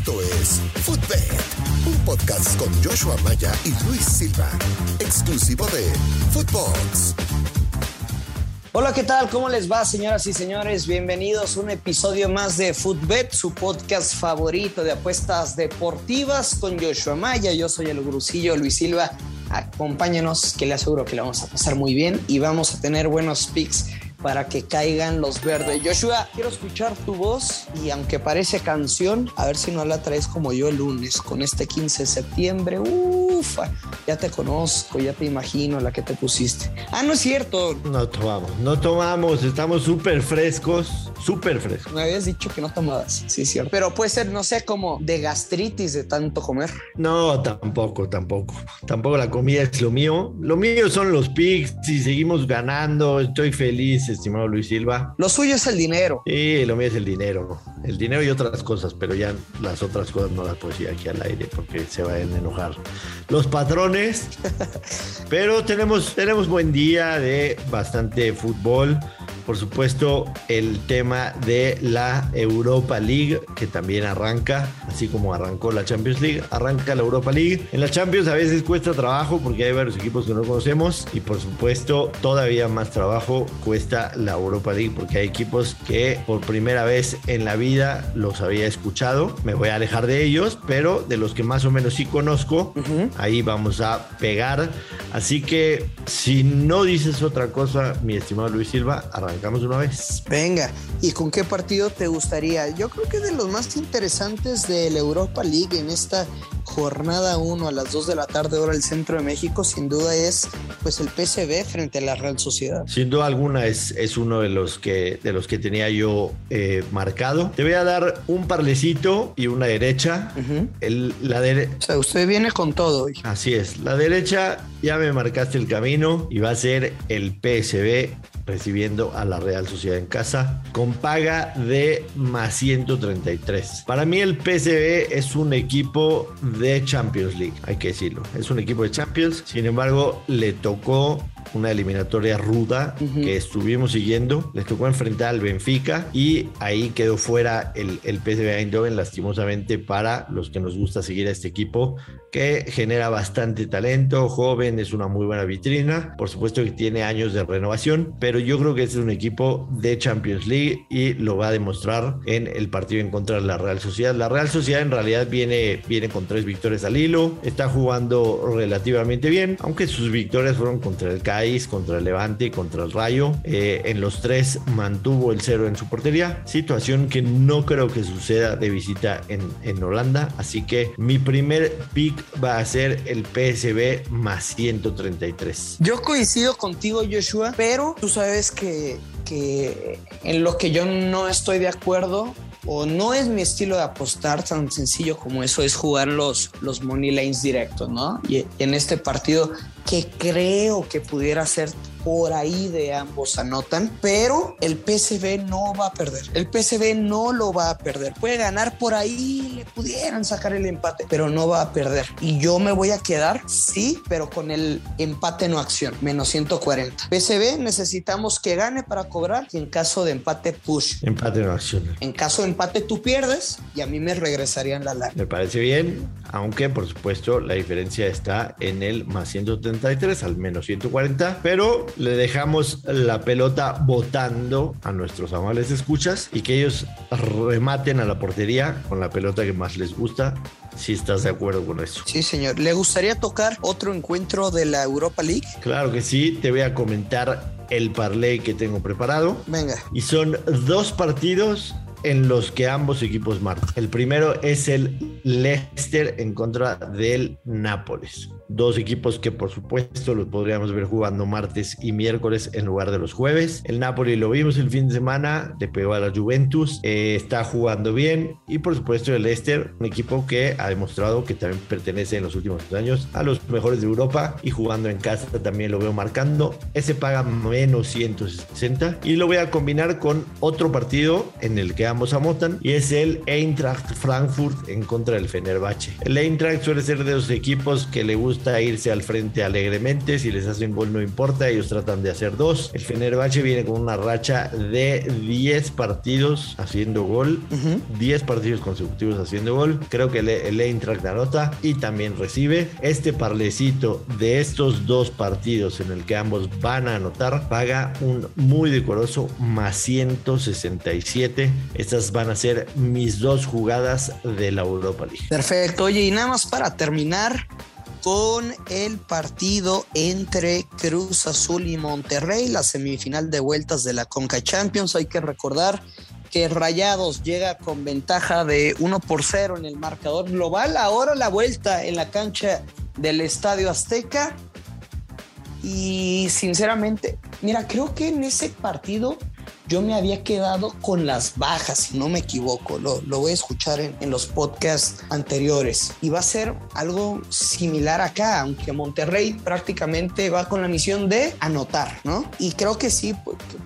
Esto es Footbed, un podcast con Joshua Maya y Luis Silva, exclusivo de Footbox. Hola, ¿qué tal? ¿Cómo les va, señoras y señores? Bienvenidos a un episodio más de Footbet, su podcast favorito de apuestas deportivas con Joshua Maya. Yo soy el grusillo Luis Silva. Acompáñenos, que le aseguro que le vamos a pasar muy bien y vamos a tener buenos picks para que caigan los verdes. Joshua, quiero escuchar tu voz y aunque parece canción, a ver si no la traes como yo el lunes, con este 15 de septiembre. Ufa, ya te conozco, ya te imagino la que te pusiste. Ah, no es cierto. No tomamos, no tomamos, estamos súper frescos, súper frescos. Me habías dicho que no tomabas, sí, es cierto. Pero puede ser, no sé, como de gastritis de tanto comer. No, tampoco, tampoco. Tampoco la comida es lo mío. Lo mío son los picks y seguimos ganando. Estoy feliz estimado Luis Silva. Lo suyo es el dinero. Sí, lo mío es el dinero. El dinero y otras cosas, pero ya las otras cosas no las puedo decir aquí al aire porque se van a enojar los patrones. pero tenemos, tenemos buen día de bastante fútbol por supuesto, el tema de la Europa League, que también arranca, así como arrancó la Champions League, arranca la Europa League. En la Champions a veces cuesta trabajo porque hay varios equipos que no conocemos y por supuesto todavía más trabajo cuesta la Europa League porque hay equipos que por primera vez en la vida los había escuchado. Me voy a alejar de ellos, pero de los que más o menos sí conozco, ahí vamos a pegar. Así que si no dices otra cosa, mi estimado Luis Silva, arranca una vez. Venga, ¿y con qué partido te gustaría? Yo creo que de los más interesantes de la Europa League en esta jornada 1 a las 2 de la tarde hora del centro de México sin duda es pues el PCB frente a la Real Sociedad. Sin duda alguna es, es uno de los que de los que tenía yo eh, marcado. Te voy a dar un parlecito y una derecha. el, la derecha. O sea, usted viene con todo hoy. Así es. La derecha ya me marcaste el camino y va a ser el PSB recibiendo a la Real Sociedad en casa con paga de más 133. Para mí el PSV es un equipo de Champions League, hay que decirlo. Es un equipo de Champions, sin embargo le tocó una eliminatoria ruda que estuvimos siguiendo. Les tocó enfrentar al Benfica y ahí quedó fuera el, el PSV Eindhoven, lastimosamente para los que nos gusta seguir a este equipo que genera bastante talento, joven, es una muy buena vitrina. Por supuesto que tiene años de renovación, pero yo creo que este es un equipo de Champions League y lo va a demostrar en el partido en contra de la Real Sociedad. La Real Sociedad en realidad viene, viene con tres victorias al hilo, está jugando relativamente bien, aunque sus victorias fueron contra el Contra el Levante y contra el Rayo. Eh, en los tres mantuvo el cero en su portería, situación que no creo que suceda de visita en, en Holanda. Así que mi primer pick va a ser el PSB más 133. Yo coincido contigo, Joshua, pero tú sabes que, que en lo que yo no estoy de acuerdo o no es mi estilo de apostar tan sencillo como eso, es jugar los, los money lanes directos, ¿no? Y en este partido que creo que pudiera ser por ahí de ambos anotan, pero el PSV no va a perder. El PSV no lo va a perder. Puede ganar por ahí, le pudieran sacar el empate, pero no va a perder. Y yo me voy a quedar, sí, pero con el empate no acción, menos 140. PSV necesitamos que gane para cobrar y en caso de empate push. Empate no acción. En caso de empate tú pierdes y a mí me regresarían la larga. Me parece bien, aunque por supuesto la diferencia está en el más 133 al menos 140, pero le dejamos la pelota botando a nuestros amables escuchas y que ellos rematen a la portería con la pelota que más les gusta. Si estás de acuerdo con eso. Sí, señor. ¿Le gustaría tocar otro encuentro de la Europa League? Claro que sí. Te voy a comentar el parlay que tengo preparado. Venga. Y son dos partidos en los que ambos equipos marcan. El primero es el Leicester en contra del Nápoles. Dos equipos que por supuesto los podríamos ver jugando martes y miércoles en lugar de los jueves. El Napoli lo vimos el fin de semana, le pegó a la Juventus, eh, está jugando bien y por supuesto el Leicester, un equipo que ha demostrado que también pertenece en los últimos años a los mejores de Europa y jugando en casa también lo veo marcando. Ese paga menos 160 y lo voy a combinar con otro partido en el que ambos amotan y es el Eintracht Frankfurt en contra del Fenerbahce. El Eintracht suele ser de los equipos que le gusta irse al frente alegremente, si les hacen gol no importa, ellos tratan de hacer dos. El Fenerbahce viene con una racha de 10 partidos haciendo gol, 10 partidos consecutivos haciendo gol. Creo que el, el Eintracht anota y también recibe. Este parlecito de estos dos partidos en el que ambos van a anotar paga un muy decoroso más 167. Estas van a ser mis dos jugadas de la Europa League. Perfecto. Oye, y nada más para terminar con el partido entre Cruz Azul y Monterrey, la semifinal de vueltas de la Conca Champions. Hay que recordar que Rayados llega con ventaja de 1 por 0 en el marcador global. Ahora la vuelta en la cancha del Estadio Azteca. Y sinceramente, mira, creo que en ese partido yo me había quedado con las bajas, si no me equivoco. Lo, lo voy a escuchar en, en, los podcasts anteriores. Y va a ser algo similar acá, aunque Monterrey prácticamente va con la misión de anotar, ¿no? Y creo que sí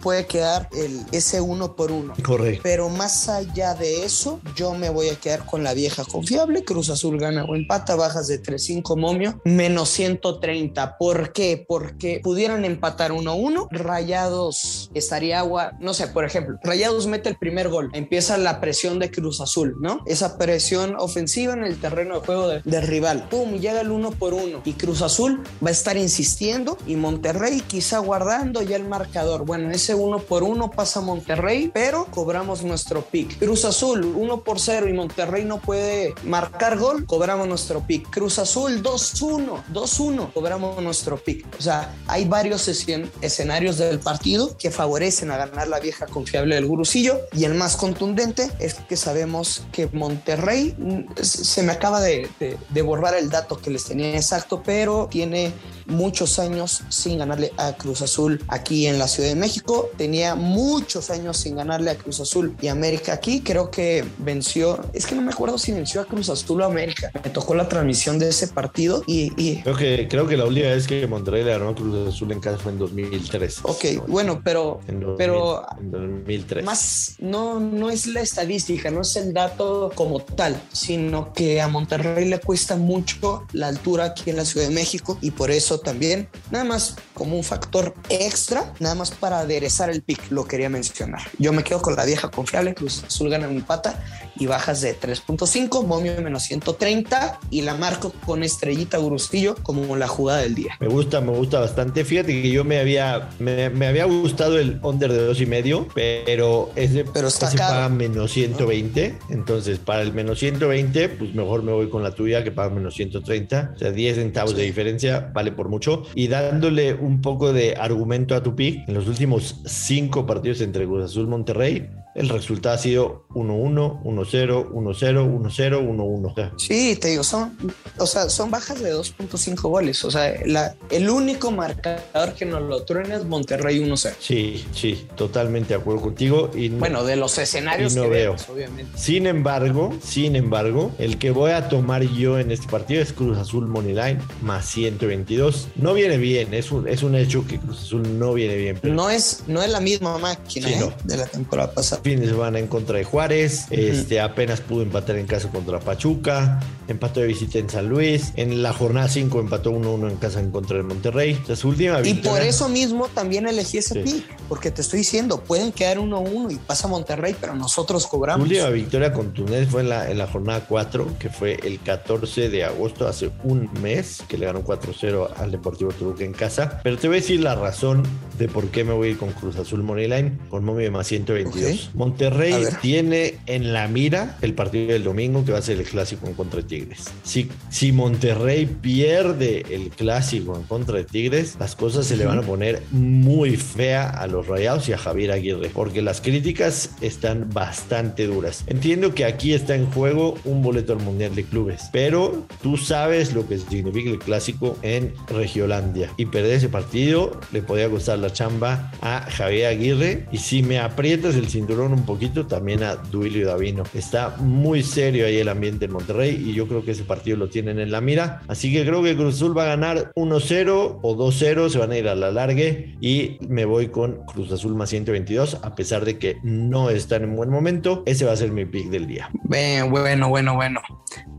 puede quedar el, ese uno por uno. Correcto. Pero más allá de eso, yo me voy a quedar con la vieja confiable. Cruz Azul gana o empata, bajas de 3-5 momio, menos 130. ¿Por qué? Porque pudieran empatar 1-1. Rayados estaría agua, no sé, por ejemplo, Rayados mete el primer gol, empieza la presión de Cruz Azul, ¿no? Esa presión ofensiva en el terreno de juego del de rival. Pum, llega el uno por uno y Cruz Azul va a estar insistiendo y Monterrey quizá guardando ya el marcador. Bueno, ese uno por uno pasa Monterrey, pero cobramos nuestro pick. Cruz Azul uno por cero y Monterrey no puede marcar gol, cobramos nuestro pick. Cruz Azul 2-1, 2-1, cobramos nuestro pick. O sea, hay varios escenarios del partido que favorecen a ganar la vieja confiable del gurusillo. Y el más contundente es que sabemos que Monterrey se me acaba de, de, de, borrar el dato que les tenía exacto pero tiene muchos años sin ganarle a Cruz Azul aquí en la Ciudad de México. Tenía muchos años sin ganarle a Cruz Azul y América aquí. Creo que venció es que no me acuerdo si venció a Cruz Azul o América. Me tocó la transmisión de ese partido y, y... Creo, que, creo que la última vez que Monterrey le ganó a Cruz Azul en casa fue en 2003 ok bueno pero en 2000, pero en 2003. Más no, no es la estadística, no es el dato como tal, sino que a Monterrey le cuesta mucho la altura aquí en la Ciudad de México y por eso también, nada más como un factor extra, nada más para aderezar el pick, lo quería mencionar. Yo me quedo con la vieja confiable, Cruz Azul gana mi pata y bajas de 3.5, momio menos 130 y la marco con estrellita Gurustillo como la jugada del día. Me gusta, me gusta bastante. Fíjate que yo me había, me, me había gustado el under de dos y medio, pero ese, pero está ese paga menos 120. Entonces, para el menos 120, pues mejor me voy con la tuya que paga menos 130. O sea, 10 centavos sí. de diferencia vale por mucho. Y dándole un poco de argumento a tu pick, en los últimos cinco partidos entre Cruz Azul Monterrey, el resultado ha sido 1-1, 1-0, 1-0, 1-0, 1-1. Sí, te digo, son, o sea, son bajas de 2.5 goles. O sea, la, el único marcador que nos lo truena es Monterrey 1-0. Sí, sí, totalmente de acuerdo contigo. Y no, bueno, de los escenarios no que veo. vemos, obviamente. Sin embargo, sin embargo, el que voy a tomar yo en este partido es Cruz Azul Moneyline más 122. No viene bien, es un, es un hecho que Cruz Azul no viene bien. Pero... No, es, no es la misma máquina Sí, ¿eh? no. de la temporada pasada. Fin de semana en contra de Juárez, este apenas pudo empatar en casa contra Pachuca, empató de visita en San Luis, en la jornada 5 empató 1-1 en casa en contra de Monterrey. O sea, su última Y por eso mismo también elegí ese Sí. pick, porque te estoy diciendo, pueden quedar 1-1 y pasa Monterrey, pero nosotros Su cobramos. última victoria contundente fue en la, en la jornada 4, que fue el 14 de agosto, hace un mes, que le ganó 4-0 al Deportivo Toluca en casa. Pero te voy a decir la razón de por qué me voy a ir con Cruz Azul Moneyline, con momio de más 122. Ok. Monterrey tiene en la mira el partido del domingo, que va a ser el clásico en contra de Tigres. Si, si Monterrey pierde el clásico en contra de Tigres, las cosas se le van a poner muy fea a los Rayados y a Javier Aguirre, porque las críticas están bastante duras. Entiendo que aquí está en juego un boleto al Mundial de Clubes, pero tú sabes lo que significa el clásico en Regiolandia y perder ese partido le podía costar la chamba a Javier Aguirre y si me aprietas el cinturón un poquito, también a Duilio Davino. Está muy serio ahí el ambiente en Monterrey y yo creo que ese partido lo tienen en la mira. Así que creo que Cruz Azul va a ganar 1-0 o 2-0, se van a ir a la largue y me voy con Cruz Azul más 122, a pesar de que no están en buen momento. Ese va a ser mi pick del día. Bueno, bueno, bueno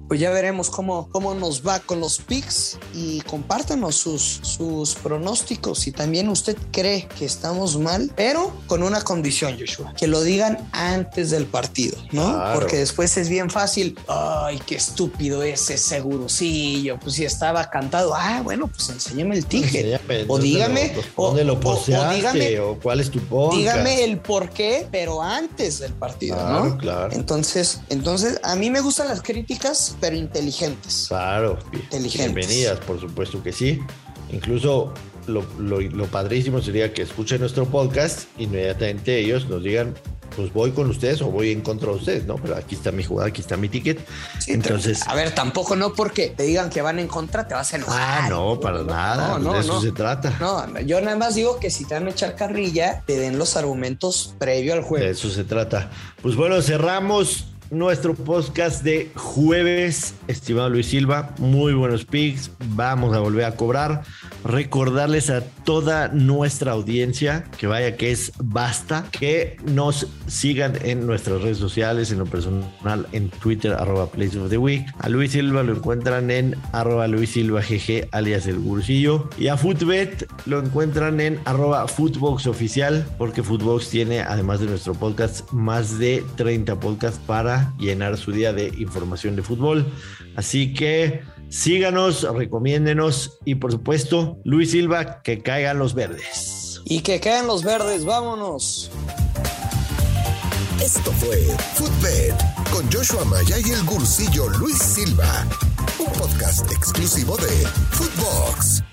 pues ya veremos cómo, cómo nos va con los picks y compártanos sus, sus pronósticos si también usted cree que estamos mal, pero con una condición, Joshua, que lo digan antes del partido, ¿no? Porque después es bien fácil, ay, qué estúpido ese segurucillo, pues si estaba cantado, ah, bueno, pues enséñame el ticket, o dígame, o, lo dígame, o cuál es tu podcast. Dígame el por qué, pero antes del partido, ¿no? Claro. Entonces, entonces, a mí me gustan las críticas pero inteligentes. Claro, inteligentes. bienvenidas, por supuesto que sí. Incluso lo, lo, padrísimo sería que escuchen nuestro podcast, inmediatamente ellos nos digan, pues voy con ustedes o voy en contra de ustedes, ¿no? Pero aquí está mi jugada, aquí está mi ticket. Entonces. A ver, tampoco no porque te digan que van en contra, te vas a enojar. Ah, no, para nada. No, de eso se trata. No, yo nada más digo que si te van a echar carrilla, te den los argumentos previo al juego. De eso se trata. Pues bueno, cerramos nuestro podcast de jueves, estimado Luis Silva. Muy buenos picks. Vamos a volver a cobrar. Recordarles a toda nuestra audiencia que vaya que es basta, que nos sigan en nuestras redes sociales, en lo personal, en Twitter, arroba Place of the Week. A Luis Silva lo encuentran en arroba Luis Silva GG, alias el Bursillo. Y a Footbet lo encuentran en arroba Footbox Oficial, porque Footbox tiene, además de nuestro podcast, más de 30 podcasts para llenar su día de información de fútbol. Así que síganos, recomiéndenos y por supuesto, Luis Silva, que caigan los verdes. Y que caigan los verdes, vámonos. Esto fue Footbed con Joshua Maya y el gursillo Luis Silva, un podcast exclusivo de Footbox.